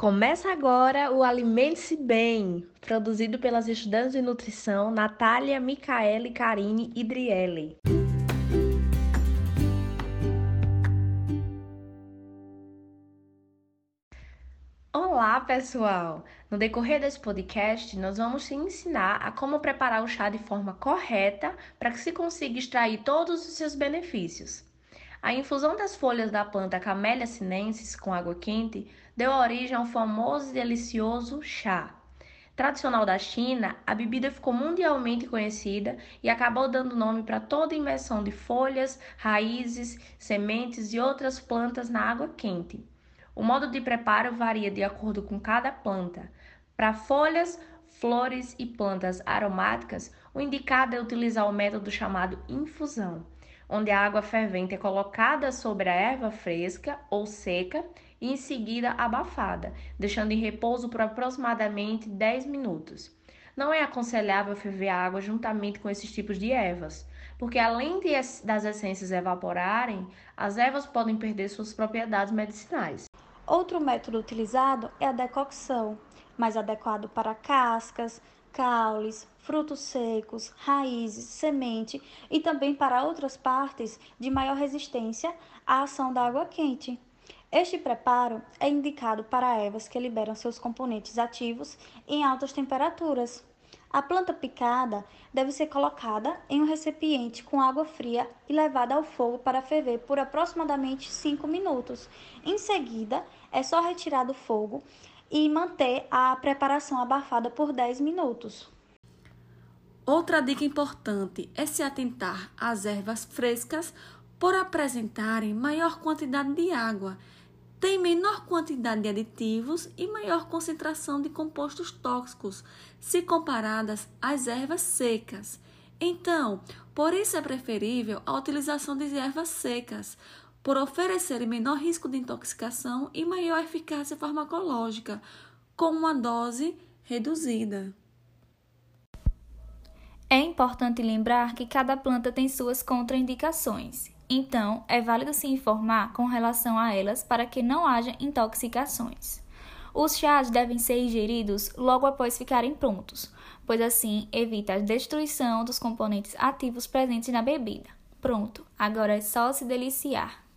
Começa agora o Alimente-se Bem, produzido pelas estudantes de nutrição Natália, Micaele, Karine e Driele. Olá, pessoal! No decorrer desse podcast, nós vamos te ensinar a como preparar o chá de forma correta para que se consiga extrair todos os seus benefícios. A infusão das folhas da planta Camellia sinensis com água quente deu origem ao famoso e delicioso chá. Tradicional da China, a bebida ficou mundialmente conhecida e acabou dando nome para toda imersão de folhas, raízes, sementes e outras plantas na água quente. O modo de preparo varia de acordo com cada planta. Para folhas, flores e plantas aromáticas, o indicado é utilizar o método chamado infusão onde a água fervente é colocada sobre a erva fresca ou seca e em seguida abafada, deixando em repouso por aproximadamente 10 minutos. Não é aconselhável ferver a água juntamente com esses tipos de ervas, porque além de, das essências evaporarem, as ervas podem perder suas propriedades medicinais. Outro método utilizado é a decocção, mais adequado para cascas, caules, frutos secos, raízes, semente e também para outras partes de maior resistência à ação da água quente. Este preparo é indicado para ervas que liberam seus componentes ativos em altas temperaturas. A planta picada deve ser colocada em um recipiente com água fria e levada ao fogo para ferver por aproximadamente 5 minutos. Em seguida, é só retirar do fogo e manter a preparação abafada por 10 minutos. Outra dica importante é se atentar às ervas frescas por apresentarem maior quantidade de água, têm menor quantidade de aditivos e maior concentração de compostos tóxicos, se comparadas às ervas secas. Então, por isso é preferível a utilização de ervas secas, por oferecerem menor risco de intoxicação e maior eficácia farmacológica, com uma dose reduzida. É importante lembrar que cada planta tem suas contraindicações, então é válido se informar com relação a elas para que não haja intoxicações. Os chás devem ser ingeridos logo após ficarem prontos, pois assim evita a destruição dos componentes ativos presentes na bebida. Pronto, agora é só se deliciar.